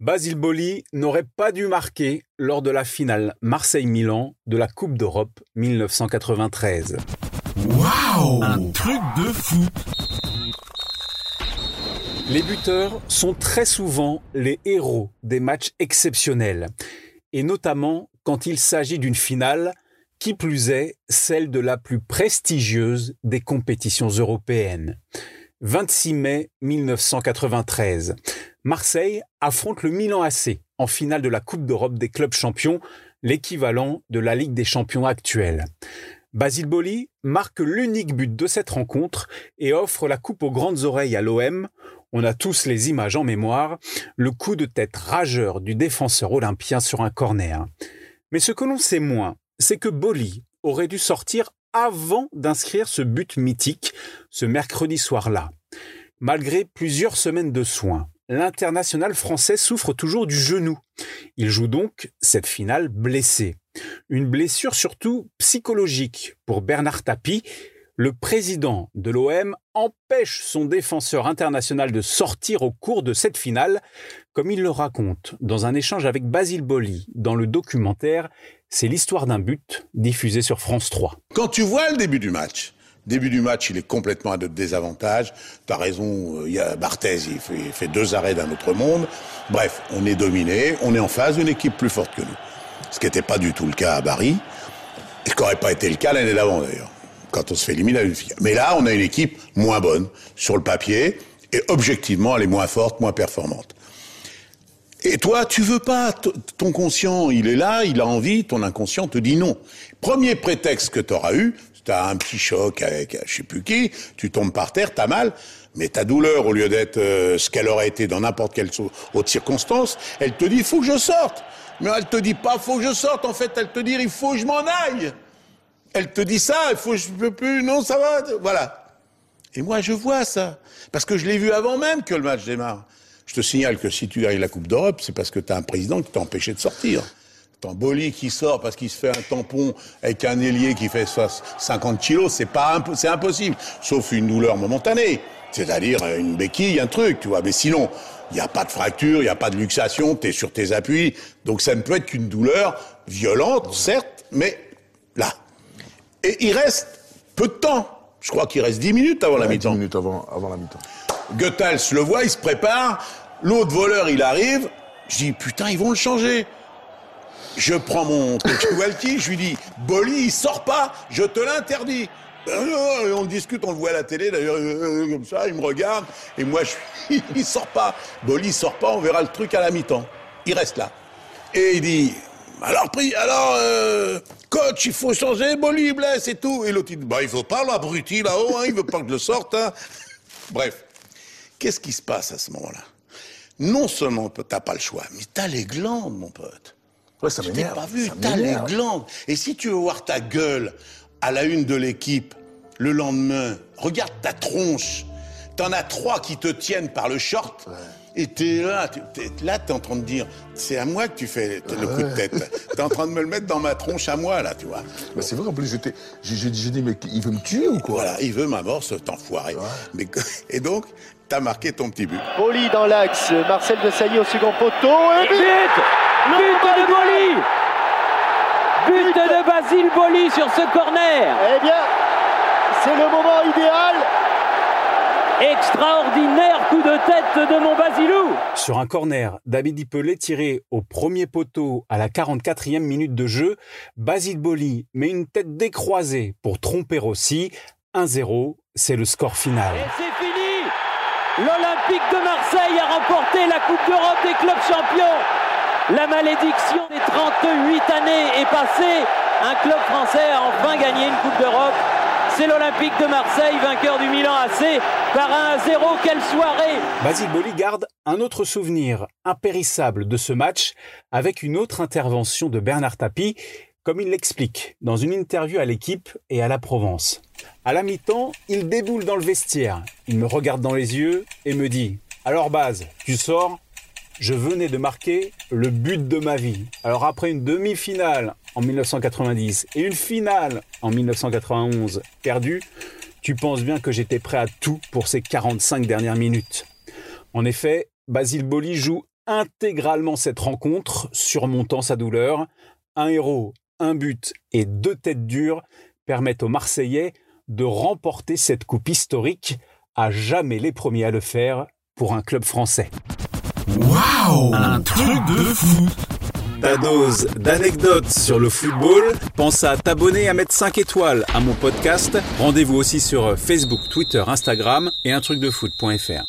Basile Boli n'aurait pas dû marquer lors de la finale Marseille-Milan de la Coupe d'Europe 1993. Waouh Un truc de fou Les buteurs sont très souvent les héros des matchs exceptionnels, et notamment quand il s'agit d'une finale, qui plus est celle de la plus prestigieuse des compétitions européennes. 26 mai 1993. Marseille affronte le Milan AC en finale de la Coupe d'Europe des clubs champions, l'équivalent de la Ligue des champions actuelle. Basile Boli marque l'unique but de cette rencontre et offre la coupe aux grandes oreilles à l'OM. On a tous les images en mémoire, le coup de tête rageur du défenseur olympien sur un corner. Mais ce que l'on sait moins, c'est que Boli aurait dû sortir avant d'inscrire ce but mythique ce mercredi soir-là. Malgré plusieurs semaines de soins, l'international français souffre toujours du genou. Il joue donc cette finale blessé. Une blessure surtout psychologique pour Bernard Tapie. Le président de l'OM empêche son défenseur international de sortir au cours de cette finale, comme il le raconte dans un échange avec Basile Boli dans le documentaire c'est l'histoire d'un but diffusé sur France 3. Quand tu vois le début du match, début du match, il est complètement à notre désavantage. Tu as raison, il y a Barthez, il fait, deux arrêts d'un autre monde. Bref, on est dominé, on est en face d'une équipe plus forte que nous. Ce qui n'était pas du tout le cas à Paris, et ce qui n'aurait pas été le cas l'année d'avant d'ailleurs, quand on se fait éliminer à une fille. Mais là, on a une équipe moins bonne sur le papier, et objectivement, elle est moins forte, moins performante. Et toi, tu veux pas. Ton conscient, il est là, il a envie, ton inconscient te dit non. Premier prétexte que tu auras eu, tu as un petit choc avec je sais plus qui, tu tombes par terre, t'as mal, mais ta douleur, au lieu d'être euh, ce qu'elle aurait été dans n'importe quelle autre circonstance, elle te dit, faut que je sorte. Mais elle te dit pas, faut que je sorte. En fait, elle te dit, il faut que je m'en aille. Elle te dit ça, il faut, je peux plus, non, ça va, voilà. Et moi, je vois ça. Parce que je l'ai vu avant même que le match démarre. Je te signale que si tu gagnes la Coupe d'Europe, c'est parce que tu as un président qui t'a empêché de sortir. Ton Boli qui sort parce qu'il se fait un tampon avec un ailier qui fait 50 kilos, c'est pas c'est impossible, sauf une douleur momentanée, c'est-à-dire une béquille, un truc, tu vois. Mais sinon, il n'y a pas de fracture, il n'y a pas de luxation, tu es sur tes appuis, donc ça ne peut être qu'une douleur violente, certes, mais là. Et il reste peu de temps. Je crois qu'il reste 10 minutes avant la mi-temps. 10 minutes avant, avant la mi-temps. Goethals le voit, il se prépare. L'autre voleur, il arrive. Je dis, putain, ils vont le changer. Je prends mon coach walkie, je lui dis, Bolly, il sort pas, je te l'interdis. Euh, on discute, on le voit à la télé, d'ailleurs, euh, euh, comme ça, il me regarde, et moi, je suis, il sort pas. Bolly, il sort pas, on verra le truc à la mi-temps. Il reste là. Et il dit, alors, alors, coach, il faut changer, Bolly, blesse et tout. Et l'autre, il dit, bah, il faut pas, l'abruti là-haut, hein, il veut pas que je le sorte, hein. Bref. Qu'est-ce qui se passe à ce moment-là? Non seulement t'as pas le choix, mais t'as les glandes, mon pote. Ouais, ça Je t'ai pas vu, t'as les glandes. Et si tu veux voir ta gueule à la une de l'équipe le lendemain, regarde ta tronche. T'en as trois qui te tiennent par le short. Et t'es là, t'es, là, t'es en train de dire, c'est à moi que tu fais le coup de tête. T'es en train de me le mettre dans ma tronche à moi, là, tu vois. Bah, c'est vrai, en plus, j'étais, j'ai, dit, mais il veut me tuer ou quoi? Voilà, il veut ma mort, cet enfoiré. Mais, et donc, t'as marqué ton petit but. Boli dans l'axe, Marcel de Sailly au second poteau, et but But de Boli But de Basile Boli sur ce corner Eh bien, c'est le moment idéal Extraordinaire coup de tête de mon Basilou Sur un corner, David Ipelé tiré au premier poteau à la 44e minute de jeu, Basile Boli met une tête décroisée pour tromper aussi. 1-0, c'est le score final. L'Olympique de Marseille a remporté la Coupe d'Europe des clubs champions. La malédiction des 38 années est passée. Un club français a enfin gagné une Coupe d'Europe. C'est l'Olympique de Marseille, vainqueur du Milan AC, par un 0. Quelle soirée Basile Boli garde un autre souvenir impérissable de ce match avec une autre intervention de Bernard Tapie comme il l'explique dans une interview à l'équipe et à la Provence. À la mi-temps, il déboule dans le vestiaire. Il me regarde dans les yeux et me dit Alors, Baz, tu sors? Je venais de marquer le but de ma vie. Alors, après une demi-finale en 1990 et une finale en 1991 perdue, tu penses bien que j'étais prêt à tout pour ces 45 dernières minutes. En effet, Basile Boli joue intégralement cette rencontre, surmontant sa douleur. Un héros, un but et deux têtes dures permettent aux Marseillais de remporter cette coupe historique, à jamais les premiers à le faire pour un club français. Waouh Un truc de fou ta dose d'anecdotes sur le football. Pense à t'abonner à mettre 5 étoiles à mon podcast. Rendez-vous aussi sur Facebook, Twitter, Instagram et un truc de foot.fr.